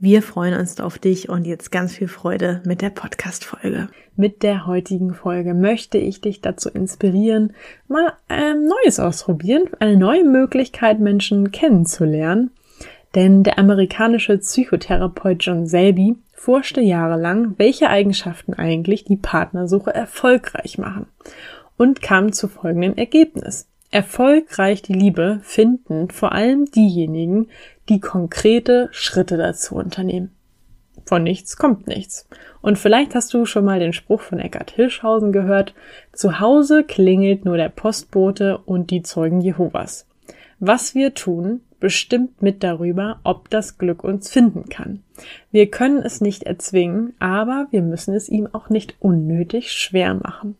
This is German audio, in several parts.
Wir freuen uns auf dich und jetzt ganz viel Freude mit der Podcast-Folge. Mit der heutigen Folge möchte ich dich dazu inspirieren, mal ein Neues ausprobieren, eine neue Möglichkeit, Menschen kennenzulernen. Denn der amerikanische Psychotherapeut John Selby forschte jahrelang, welche Eigenschaften eigentlich die Partnersuche erfolgreich machen und kam zu folgendem Ergebnis. Erfolgreich die Liebe finden vor allem diejenigen, die konkrete Schritte dazu unternehmen. Von nichts kommt nichts. Und vielleicht hast du schon mal den Spruch von Eckhard Hirschhausen gehört, zu Hause klingelt nur der Postbote und die Zeugen Jehovas. Was wir tun, bestimmt mit darüber, ob das Glück uns finden kann. Wir können es nicht erzwingen, aber wir müssen es ihm auch nicht unnötig schwer machen.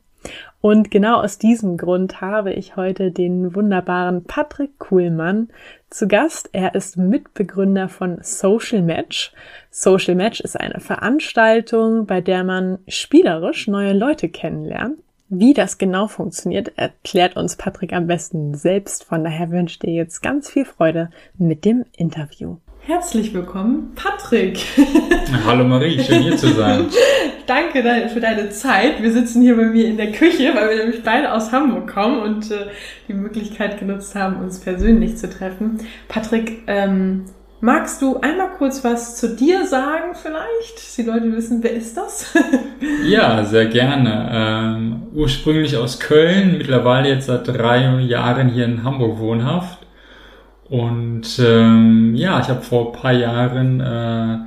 Und genau aus diesem Grund habe ich heute den wunderbaren Patrick Kuhlmann zu Gast. Er ist Mitbegründer von Social Match. Social Match ist eine Veranstaltung, bei der man spielerisch neue Leute kennenlernt. Wie das genau funktioniert, erklärt uns Patrick am besten selbst. Von daher wünsche ich dir jetzt ganz viel Freude mit dem Interview. Herzlich willkommen, Patrick. Hallo Marie, schön hier zu sein. Danke für deine Zeit. Wir sitzen hier bei mir in der Küche, weil wir nämlich beide aus Hamburg kommen und äh, die Möglichkeit genutzt haben, uns persönlich zu treffen. Patrick, ähm, magst du einmal kurz was zu dir sagen vielleicht? Die Leute wissen, wer ist das? ja, sehr gerne. Ähm, ursprünglich aus Köln, mittlerweile jetzt seit drei Jahren hier in Hamburg wohnhaft und ähm, ja, ich habe vor ein paar Jahren äh,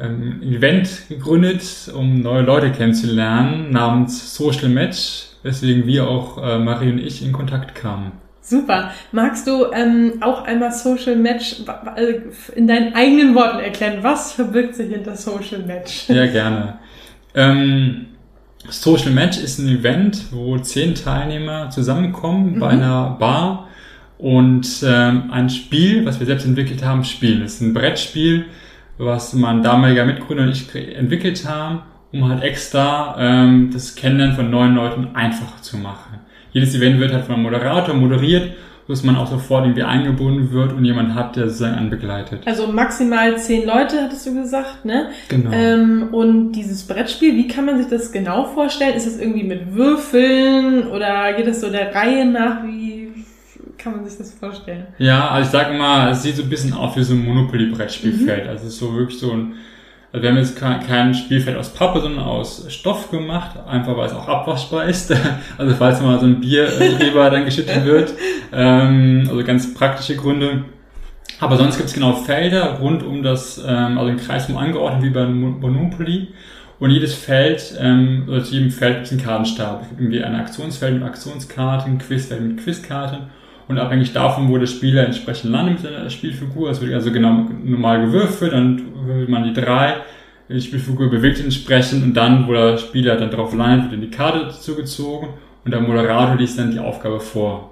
ein Event gegründet, um neue Leute kennenzulernen, namens Social Match, weswegen wir auch, äh, Marie und ich, in Kontakt kamen. Super. Magst du ähm, auch einmal Social Match äh, in deinen eigenen Worten erklären? Was verbirgt sich hinter Social Match? Ja, gerne. Ähm, Social Match ist ein Event, wo zehn Teilnehmer zusammenkommen mhm. bei einer Bar und ähm, ein Spiel, was wir selbst entwickelt haben, spielen. Es ist ein Brettspiel, was mein damaliger Mitgründer und ich entwickelt haben, um halt extra ähm, das Kennenlernen von neuen Leuten einfacher zu machen. Jedes Event wird halt von einem Moderator moderiert, dass man auch sofort irgendwie eingebunden wird und jemand hat, der sozusagen einen begleitet. Also maximal zehn Leute, hattest du gesagt, ne? Genau. Ähm, und dieses Brettspiel, wie kann man sich das genau vorstellen? Ist das irgendwie mit Würfeln oder geht das so der Reihe nach? Wie kann man sich das vorstellen? Ja, also ich sag immer, es sieht so ein bisschen aus wie so ein Monopoly-Brettspielfeld. Mhm. Also es ist so wirklich so ein, also wir haben jetzt kein Spielfeld aus Pappe, sondern aus Stoff gemacht, einfach weil es auch abwaschbar ist. Also falls mal so ein Bier drüber dann geschüttet wird. Ähm, also ganz praktische Gründe. Aber sonst gibt es genau Felder rund um das, ähm, also im Kreis um angeordnet wie bei Monopoly. Und jedes Feld, ähm, oder zu jedem Feld gibt es einen Kartenstab. Es gibt irgendwie ein Aktionsfeld mit Aktionskarten, ein Quizfeld mit Quizkarten und abhängig davon, wo der Spieler entsprechend landet mit seiner Spielfigur, es wird also genau normal gewürfelt, dann würfelt man die drei, die Spielfigur bewegt entsprechend und dann, wo der Spieler dann drauf landet, wird dann die Karte zugezogen und der Moderator liest dann die Aufgabe vor.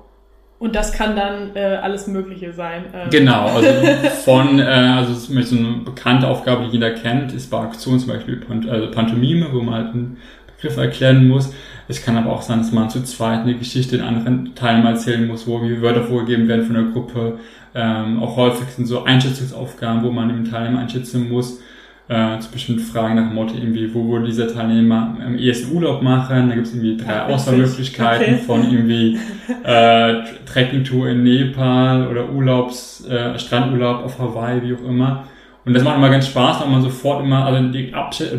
Und das kann dann äh, alles Mögliche sein. Ähm. Genau, also von, äh, also zum Beispiel so eine bekannte Aufgabe, die jeder kennt, ist bei Aktionen zum Beispiel Pant also Pantomime, wo man halt einen Begriff erklären muss. Es kann aber auch sein, dass man zu zweit eine Geschichte den anderen Teilnehmern erzählen muss, wo wie Wörter vorgegeben werden von der Gruppe. Ähm, auch häufig sind so Einschätzungsaufgaben, wo man den Teilnehmer einschätzen muss. Äh, zu bestimmten Fragen nach dem Motto irgendwie, wo würde dieser Teilnehmer am ehesten Urlaub machen? Da gibt es irgendwie drei Auswahlmöglichkeiten okay. von irgendwie äh, Trekkingtour in Nepal oder Urlaubs, äh, Strandurlaub auf Hawaii, wie auch immer. Und das macht immer ganz Spaß, weil man sofort immer, also die,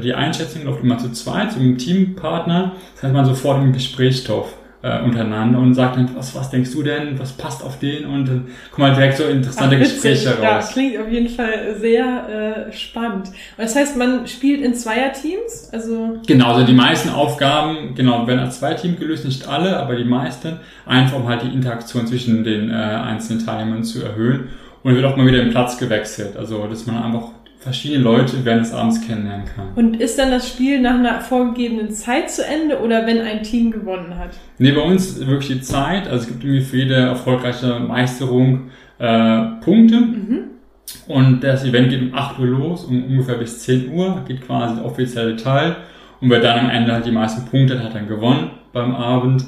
die Einschätzung läuft immer zu zweit, zu einem Teampartner. Das heißt, man sofort im Gesprächsstoff äh, untereinander und sagt dann, was, was denkst du denn, was passt auf den? Und dann kommen halt direkt so interessante Ach, Gespräche raus. Ja, klingt auf jeden Fall sehr äh, spannend. Und das heißt, man spielt in Zweierteams? Also genau, also die meisten Aufgaben, genau, werden als Zweierteam gelöst, nicht alle, aber die meisten, einfach um halt die Interaktion zwischen den äh, einzelnen Teilnehmern zu erhöhen. Und wird auch mal wieder den Platz gewechselt. Also, dass man einfach verschiedene Leute während des Abends kennenlernen kann. Und ist dann das Spiel nach einer vorgegebenen Zeit zu Ende oder wenn ein Team gewonnen hat? Nee, bei uns wirklich die Zeit. Also es gibt irgendwie für jede erfolgreiche Meisterung äh, Punkte. Mhm. Und das Event geht um 8 Uhr los, um ungefähr bis 10 Uhr geht quasi der offizielle Teil. Und wer dann am Ende halt die meisten Punkte hat, hat dann gewonnen beim Abend.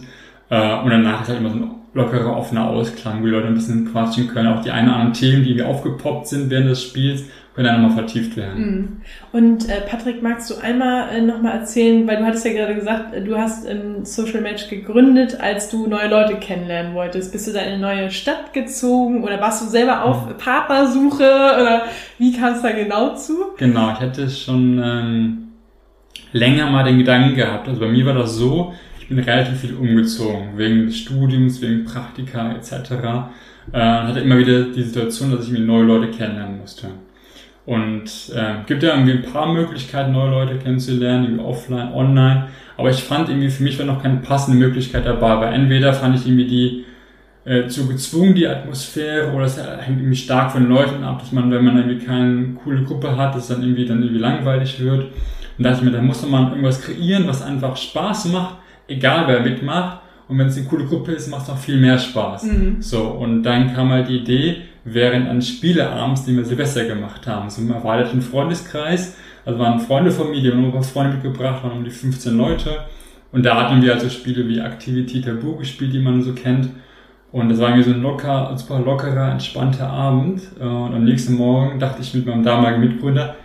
Äh, und danach ist halt immer so ein lockerer, offener Ausklang, wo die Leute ein bisschen quatschen können. Auch die ein oder anderen Themen, die aufgepoppt sind während des Spiels, können dann nochmal vertieft werden. Mhm. Und äh, Patrick, magst du einmal äh, nochmal erzählen, weil du hattest ja gerade gesagt, äh, du hast ähm, Social Match gegründet, als du neue Leute kennenlernen wolltest. Bist du da in eine neue Stadt gezogen oder warst du selber auf mhm. Partnersuche oder wie kam es da genau zu? Genau, ich hatte schon ähm, länger mal den Gedanken gehabt. Also bei mir war das so, ich bin relativ viel umgezogen, wegen des Studiums, wegen Praktika etc. Äh, hatte immer wieder die Situation, dass ich mir neue Leute kennenlernen musste. Und äh, gibt ja irgendwie ein paar Möglichkeiten, neue Leute kennenzulernen, irgendwie offline, online. Aber ich fand irgendwie, für mich war noch keine passende Möglichkeit dabei, weil entweder fand ich irgendwie die äh, zu gezwungen, die Atmosphäre, oder es hängt irgendwie stark von Leuten ab, dass man, wenn man irgendwie keine coole Gruppe hat, dass dann irgendwie dann irgendwie langweilig wird. Und da dachte ich mir, da muss man irgendwas kreieren, was einfach Spaß macht, egal wer mitmacht. Und wenn es eine coole Gruppe ist, macht es noch viel mehr Spaß. Mhm. So, und dann kam halt die Idee, während eines Spieleabends, den wir Silvester gemacht haben, so im erweiterten Freundeskreis, also waren Freunde von mir, die haben ein paar Freunde mitgebracht, waren um die 15 Leute. Und da hatten wir also Spiele wie Activity Tabu gespielt, die man so kennt. Und das war irgendwie so ein locker, super lockerer, entspannter Abend. Und am nächsten Morgen dachte ich mit meinem damaligen Mitgründer,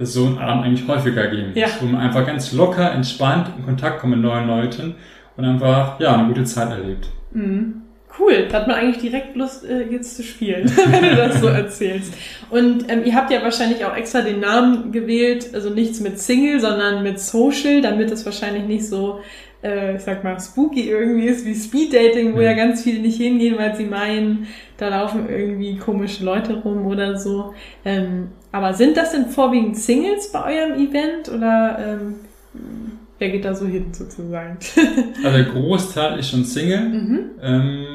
dass so ein Abend eigentlich häufiger gehen ja. wo man einfach ganz locker, entspannt in Kontakt kommt mit neuen Leuten und einfach, ja, eine gute Zeit erlebt. Mhm. Cool, da hat man eigentlich direkt Lust, äh, jetzt zu spielen, wenn du das so erzählst. Und ähm, ihr habt ja wahrscheinlich auch extra den Namen gewählt, also nichts mit Single, sondern mit Social, damit es wahrscheinlich nicht so, äh, ich sag mal, spooky irgendwie ist wie Speed Dating, wo mhm. ja ganz viele nicht hingehen, weil sie meinen, da laufen irgendwie komische Leute rum oder so. Ähm, aber sind das denn vorwiegend Singles bei eurem Event oder ähm, wer geht da so hin sozusagen? also der Großteil ist schon Single. Mhm. Ähm,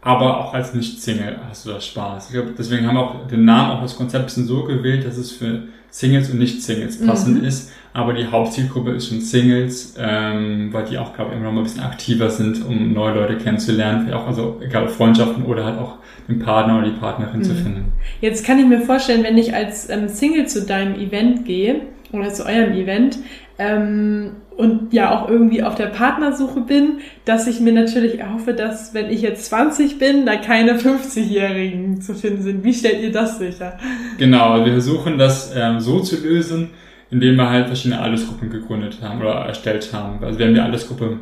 aber auch als Nicht-Single hast du da Spaß. Ich glaube, deswegen haben wir auch den Namen, auch das Konzept ein bisschen so gewählt, dass es für Singles und Nicht-Singles passend mhm. ist. Aber die Hauptzielgruppe ist schon Singles, ähm, weil die auch, glaube ich, immer noch mal ein bisschen aktiver sind, um neue Leute kennenzulernen. Auch, also egal Freundschaften oder halt auch den Partner oder die Partnerin mhm. zu finden. Jetzt kann ich mir vorstellen, wenn ich als ähm, Single zu deinem Event gehe oder zu eurem Event, ähm, und ja auch irgendwie auf der Partnersuche bin, dass ich mir natürlich erhoffe, dass wenn ich jetzt 20 bin, da keine 50-Jährigen zu finden sind. Wie stellt ihr das sicher? Genau, wir versuchen das ähm, so zu lösen, indem wir halt verschiedene Altersgruppen gegründet haben oder erstellt haben. Also wir haben die Altersgruppe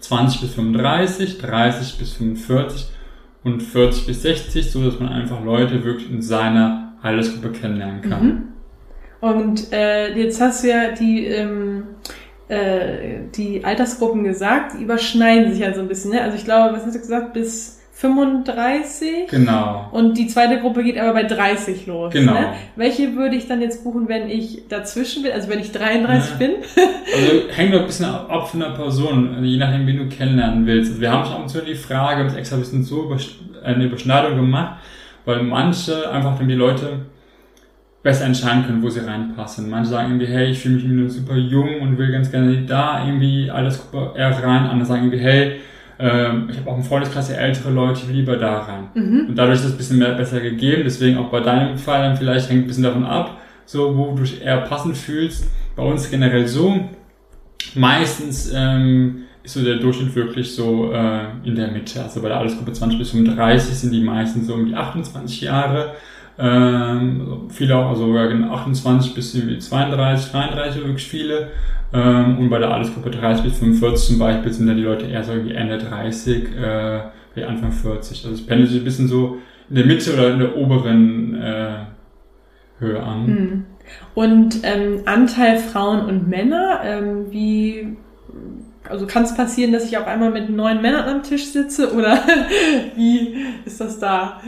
20 bis 35, 30 bis 45 und 40 bis 60, so dass man einfach Leute wirklich in seiner Altersgruppe kennenlernen kann. Mhm. Und äh, jetzt hast du ja die ähm, äh, die Altersgruppen gesagt, die überschneiden sich ja so ein bisschen. Ne? Also ich glaube, was hast du gesagt, bis 35? Genau. Und die zweite Gruppe geht aber bei 30 los. Genau. Ne? Welche würde ich dann jetzt buchen, wenn ich dazwischen bin, also wenn ich 33 ja. bin? also hängt doch ein bisschen ab von der Person, also je nachdem, wen du kennenlernen willst. Also wir haben schon ab und zu die Frage, haben extra ein bisschen so eine Überschneidung gemacht, weil manche einfach dann die Leute besser entscheiden können, wo sie reinpassen. Manche sagen irgendwie, hey, ich fühle mich irgendwie super jung und will ganz gerne da irgendwie alles eher rein. Andere sagen irgendwie, hey, ähm, ich habe auch im Freundeskreis ältere Leute, ich will lieber da rein. Mhm. Und dadurch ist es ein bisschen mehr besser gegeben. Deswegen auch bei deinem Fall dann vielleicht hängt ein bisschen davon ab, so wo du dich eher passend fühlst. Bei uns generell so. Meistens ähm, ist so der Durchschnitt wirklich so äh, in der Mitte. Also bei der Altersgruppe 20 bis 35 sind die meisten so um die 28 Jahre. Ähm, viele auch, also ja, 28 bis 32, 33 wirklich viele. Ähm, und bei der Altersgruppe 30 bis 45 zum Beispiel sind dann die Leute eher so wie Ende 30, äh, wie Anfang 40. Also es pendelt sich ein bisschen so in der Mitte oder in der oberen äh, Höhe an. Mhm. Und ähm, Anteil Frauen und Männer, ähm, wie, also kann es passieren, dass ich auf einmal mit neun Männern am Tisch sitze oder wie ist das da?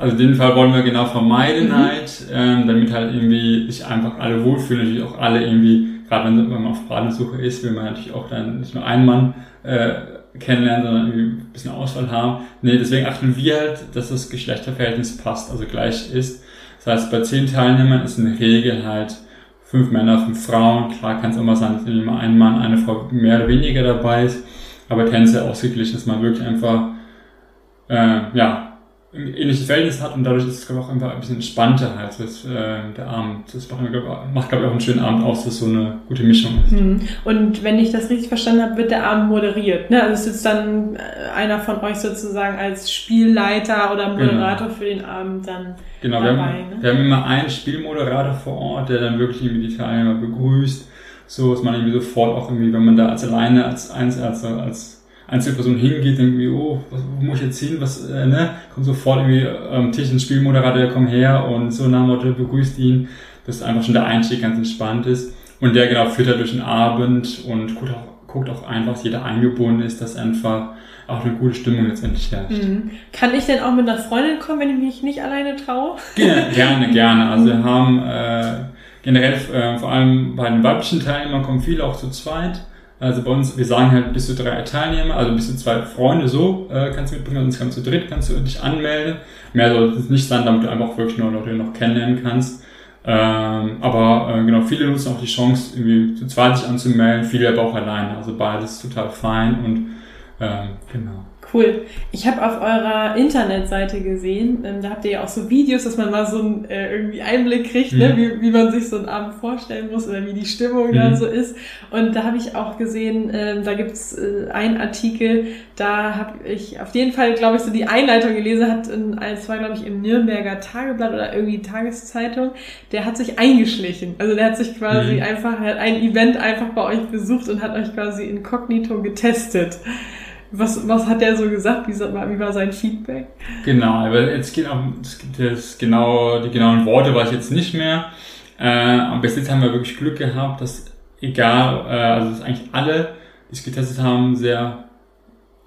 Also dem Fall wollen wir genau vermeiden mhm. halt, ähm, damit halt irgendwie sich einfach alle wohlfühlen, natürlich auch alle irgendwie, gerade wenn man auf Partnersuche ist, will man natürlich auch dann nicht nur einen Mann äh, kennenlernen, sondern irgendwie ein bisschen Auswahl haben. Nee, deswegen achten wir halt, dass das Geschlechterverhältnis passt, also gleich ist. Das heißt, bei zehn Teilnehmern ist in der Regel halt fünf Männer, fünf Frauen. Klar kann es immer sein, dass immer ein Mann, eine Frau mehr oder weniger dabei ist, aber tendenziell ausgeglichen, dass man wirklich einfach äh, ja, ein ähnliches Verhältnis hat und dadurch ist es, glaube ich, auch einfach ein bisschen entspannter halt, das, äh, der Abend. Das macht, macht glaube ich, auch einen schönen Abend aus, dass so eine gute Mischung ist. Mhm. Und wenn ich das richtig verstanden habe, wird der Abend moderiert. Ne? Also ist dann äh, einer von euch sozusagen als Spielleiter oder genau. Moderator genau. für den Abend dann genau, dabei. Wir haben, ne? wir haben immer einen Spielmoderator vor Ort, der dann wirklich irgendwie die Teilnehmer begrüßt, so dass man irgendwie sofort auch irgendwie, wenn man da als alleine, als Einzelne, als Einzelperson hingeht, irgendwie, oh, wo muss ich jetzt hin, was, äh, ne, kommt sofort irgendwie am Tisch ein Spielmoderator, komm her und so nach Motto, begrüßt ihn, dass einfach schon der Einstieg ganz entspannt ist. Und der genau führt er durch den Abend und guckt auch, guckt auch einfach, dass jeder eingebunden ist, dass einfach auch eine gute Stimmung letztendlich herrscht. Mhm. Kann ich denn auch mit einer Freundin kommen, wenn ich mich nicht alleine traue? Gerne, gerne, gerne. Also wir haben äh, generell, äh, vor allem bei den weiblichen Teilnehmern kommen viele auch zu zweit. Also bei uns, wir sagen halt bis zu drei Teilnehmer, also bis zu zwei Freunde, so äh, kannst du mitbringen, sonst kannst du dritt, kannst du dich anmelden. Mehr soll es nicht sein, damit du einfach wirklich nur Leute noch kennenlernen kannst. Ähm, aber äh, genau, viele nutzen auch die Chance, irgendwie zu zweit sich anzumelden, viele aber auch alleine. Also beides total fein und ähm, genau. Cool. Ich habe auf eurer Internetseite gesehen, ähm, da habt ihr ja auch so Videos, dass man mal so einen äh, irgendwie Einblick kriegt, ne, mhm. ne, wie, wie man sich so einen Abend vorstellen muss oder wie die Stimmung mhm. da so ist. Und da habe ich auch gesehen, äh, da gibt's äh, einen Artikel, da habe ich auf jeden Fall, glaube ich, so die Einleitung gelesen, hat in, es war, glaube ich, im Nürnberger Tageblatt oder irgendwie Tageszeitung, der hat sich eingeschlichen. Also der hat sich quasi mhm. einfach, hat ein Event einfach bei euch besucht und hat euch quasi inkognito getestet. Was, was hat der so gesagt? Wie, wie war sein Feedback? Genau, aber jetzt geht auch, das genau, die genauen Worte weiß ich jetzt nicht mehr. Äh, aber bis jetzt haben wir wirklich Glück gehabt, dass egal, äh, also dass eigentlich alle, die es getestet haben, sehr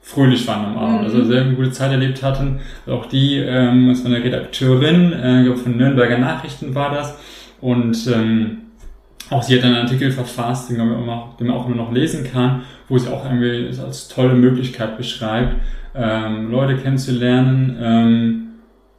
fröhlich waren am Abend, mhm. also sehr eine gute Zeit erlebt hatten. Auch die, ähm, das war eine Redakteurin, äh, von Nürnberger Nachrichten war das. Und ähm, auch sie hat einen Artikel verfasst, den man, auch, den man auch nur noch lesen kann, wo sie auch irgendwie als tolle Möglichkeit beschreibt, ähm, Leute kennenzulernen. Ähm,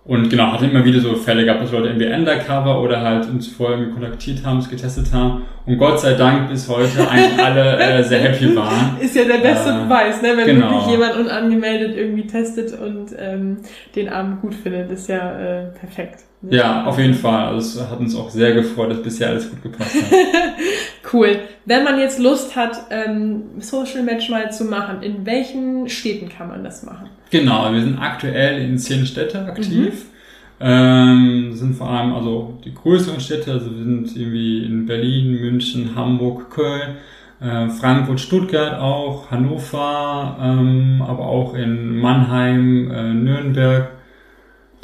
und genau, hat immer wieder so Fälle gehabt, dass Leute irgendwie Undercover oder halt uns vorher irgendwie kontaktiert haben, es getestet haben. Und Gott sei Dank bis heute eigentlich alle äh, sehr happy waren. Ist ja der beste äh, Beweis, ne? wenn genau. wirklich jemand unangemeldet irgendwie testet und ähm, den Abend gut findet, ist ja äh, perfekt. Ja, auf jeden Fall. Also es hat uns auch sehr gefreut, dass bisher alles gut gepasst hat. cool. Wenn man jetzt Lust hat, ähm, Social Match mal zu machen, in welchen Städten kann man das machen? Genau, wir sind aktuell in zehn Städte aktiv. Mhm. Ähm, sind vor allem also die größeren Städte, also wir sind irgendwie in Berlin, München, Hamburg, Köln, äh, Frankfurt, Stuttgart auch, Hannover, ähm, aber auch in Mannheim, äh, Nürnberg,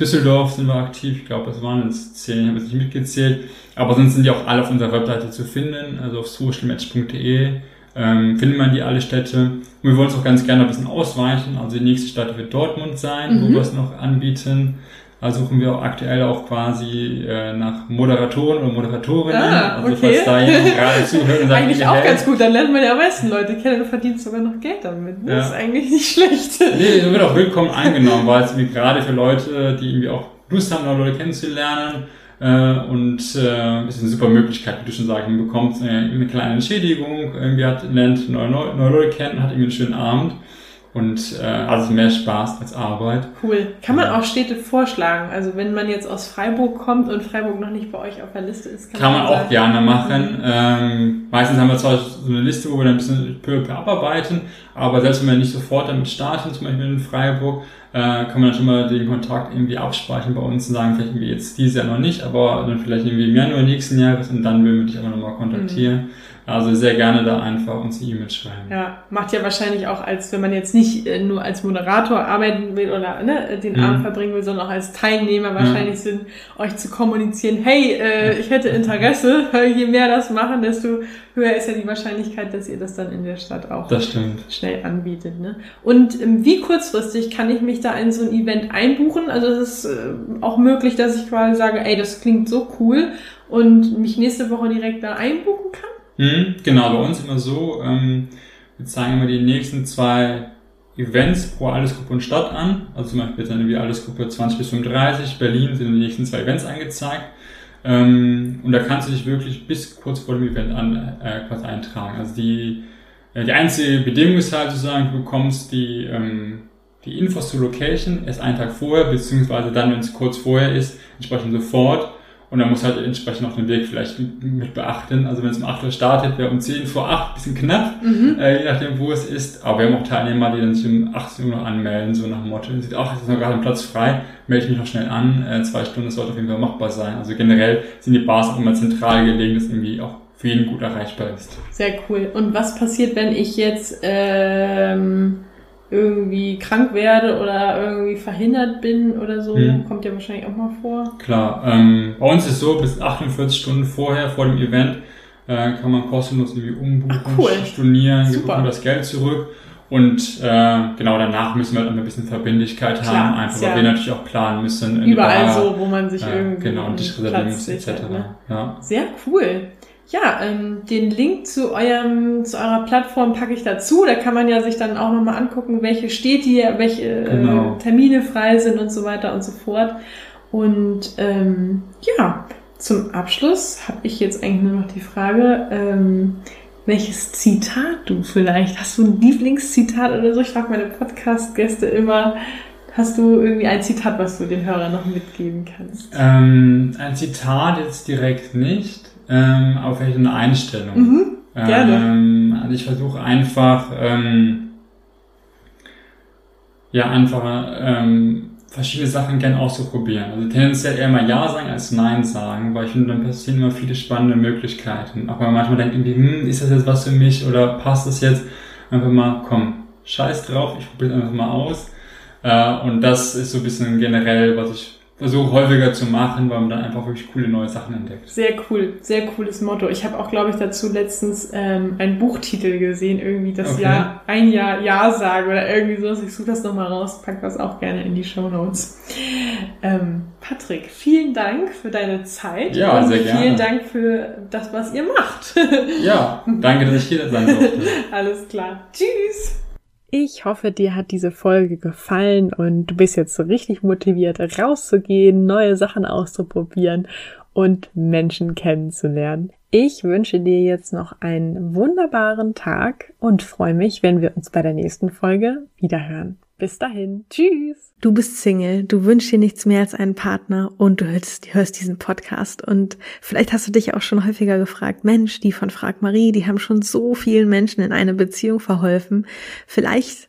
Düsseldorf sind wir aktiv. Ich glaube, es waren jetzt zehn, ich habe jetzt nicht mitgezählt. Aber sonst sind die auch alle auf unserer Webseite zu finden, also auf socialmatch.de ähm, findet man die alle Städte. Und wir wollen es auch ganz gerne ein bisschen ausweichen. Also die nächste Stadt wird Dortmund sein, mhm. wo wir es noch anbieten. Da suchen wir auch aktuell auch quasi äh, nach Moderatoren oder Moderatorinnen. Ah, okay. Also falls da jemand gerade zuhört und sagt, Eigentlich auch ganz gut, dann lernt man ja am meisten Leute kennen und verdient sogar noch Geld damit. Ne? Ja. Das ist eigentlich nicht schlecht. Nee, wird auch willkommen eingenommen, weil es gerade für Leute, die irgendwie auch Lust haben, neue Leute kennenzulernen, äh, und äh, ist eine super Möglichkeit, wie du schon sagst, man bekommt eine, eine kleine Entschädigung, irgendwie hat, lernt neue, neue Leute kennen, hat irgendwie einen schönen Abend und äh, also mehr Spaß als Arbeit. Cool. Kann man auch Städte vorschlagen? Also wenn man jetzt aus Freiburg kommt und Freiburg noch nicht bei euch auf der Liste ist, kann, kann man, man auch gerne machen. Mhm. Ähm, meistens haben wir zwar so eine Liste, wo wir dann ein bisschen peu peu abarbeiten, aber selbst wenn wir nicht sofort damit starten, zum Beispiel in Freiburg, äh, kann man dann schon mal den Kontakt irgendwie abspeichern bei uns und sagen, vielleicht irgendwie jetzt dieses Jahr noch nicht, aber dann vielleicht irgendwie im Januar nächsten Jahres und dann würden wir dich aber nochmal kontaktieren. Mhm. Also sehr gerne da einfach uns E-Mail schreiben. Ja, macht ja wahrscheinlich auch als, wenn man jetzt nicht äh, nur als Moderator arbeiten will oder ne, den Mhm. Abend verbringen will, sondern auch als Teilnehmer wahrscheinlich Sinn, euch zu kommunizieren, hey, äh, ich hätte Interesse, je mehr das machen, desto höher ist ja die Wahrscheinlichkeit, dass ihr das dann in der Stadt auch schnell anbietet. Ne? Und ähm, wie kurzfristig kann ich mich da in so ein Event einbuchen? Also es ist äh, auch möglich, dass ich quasi sage, ey, das klingt so cool und mich nächste Woche direkt da einbuchen kann. Mhm, genau, bei uns immer so, ähm, wir zeigen immer die nächsten zwei Events pro Allesgruppe und Stadt an. Also zum Beispiel dann wie Allesgruppe 20 bis 35, Berlin sind die nächsten zwei Events angezeigt. Ähm, und da kannst du dich wirklich bis kurz vor dem Event an, äh, quasi eintragen. Also die, äh, die einzige Bedingung ist halt sozusagen, du bekommst die, ähm, die Infos zur Location erst einen Tag vorher, beziehungsweise dann, wenn es kurz vorher ist, entsprechend sofort. Und dann muss halt entsprechend auch den Weg vielleicht mit, beachten. Also wenn es um 8 Uhr startet, wäre um 10 vor 8 bisschen knapp, äh, je nachdem, wo es ist. Aber wir haben auch Teilnehmer, die dann sich um 18 Uhr anmelden, so nach dem Motto. Sieht auch, es ist noch gerade ein Platz frei, melde ich mich noch schnell an. Äh, zwei Stunden, das sollte auf jeden Fall machbar sein. Also generell sind die Bars auch immer zentral gelegen, dass irgendwie auch für jeden gut erreichbar ist. Sehr cool. Und was passiert, wenn ich jetzt ähm, irgendwie krank werde oder irgendwie verhindert bin oder so? Mhm. Kommt ja wahrscheinlich auch mal vor. Klar, ähm, bei uns ist es so, bis 48 Stunden vorher, vor dem Event, äh, kann man kostenlos irgendwie umbuchen, Ach, cool. stornieren, wir Super. bekommen das Geld zurück. Und äh, genau danach müssen wir halt ein bisschen Verbindlichkeit Klar, haben, einfach weil ja wir natürlich auch planen müssen. Überall Bar, so, wo man sich äh, irgendwie genau, und dich reservieren muss, etc. ne? Ja. Sehr cool. Ja, ähm, den Link zu eurem, zu eurer Plattform packe ich dazu. Da kann man ja sich dann auch nochmal angucken, welche steht hier, welche Genau. äh, Termine frei sind und so weiter und so fort. Und ähm, ja, zum Abschluss habe ich jetzt eigentlich nur noch die Frage, ähm, welches Zitat du vielleicht, hast du ein Lieblingszitat oder so? Ich frage meine Podcast-Gäste immer, hast du irgendwie ein Zitat, was du den Hörern noch mitgeben kannst? Ähm, ein Zitat jetzt direkt nicht, ähm, aber vielleicht eine Einstellung. Mhm, gerne. Ähm, also ich versuche einfach, ähm, ja, einfach ähm, verschiedene Sachen gern auszuprobieren. Also tendenziell eher mal Ja sagen als Nein sagen, weil ich finde, dann passieren immer viele spannende Möglichkeiten. Auch wenn man manchmal denkt, irgendwie, hm, ist das jetzt was für mich oder passt das jetzt? Einfach mal, komm, scheiß drauf, ich probiere es einfach mal aus. Äh, und das ist so ein bisschen generell, was ich versuche häufiger zu machen, weil man dann einfach wirklich coole neue Sachen entdeckt. Sehr cool, sehr cooles Motto. Ich habe auch, glaube ich, dazu letztens ähm, einen Buchtitel gesehen, irgendwie das Okay. Jahr, ein Jahr Ja sagen oder irgendwie sowas. Ich suche das nochmal raus, pack das auch gerne in die Show Notes. Ähm, Patrick, vielen Dank für deine Zeit Ja, und sehr gerne. vielen Dank für das, was ihr macht. Ja, danke, dass ich hier sein durfte. Alles klar. Tschüss. Ich hoffe, dir hat diese Folge gefallen und du bist jetzt so richtig motiviert, rauszugehen, neue Sachen auszuprobieren und Menschen kennenzulernen. Ich wünsche dir jetzt noch einen wunderbaren Tag und freue mich, wenn wir uns bei der nächsten Folge wiederhören. Bis dahin. Tschüss. Du bist Single, du wünschst dir nichts mehr als einen Partner und du hörst, hörst diesen Podcast und vielleicht hast du dich auch schon häufiger gefragt, Mensch, die von Frag Marie, die haben schon so vielen Menschen in eine Beziehung verholfen. Vielleicht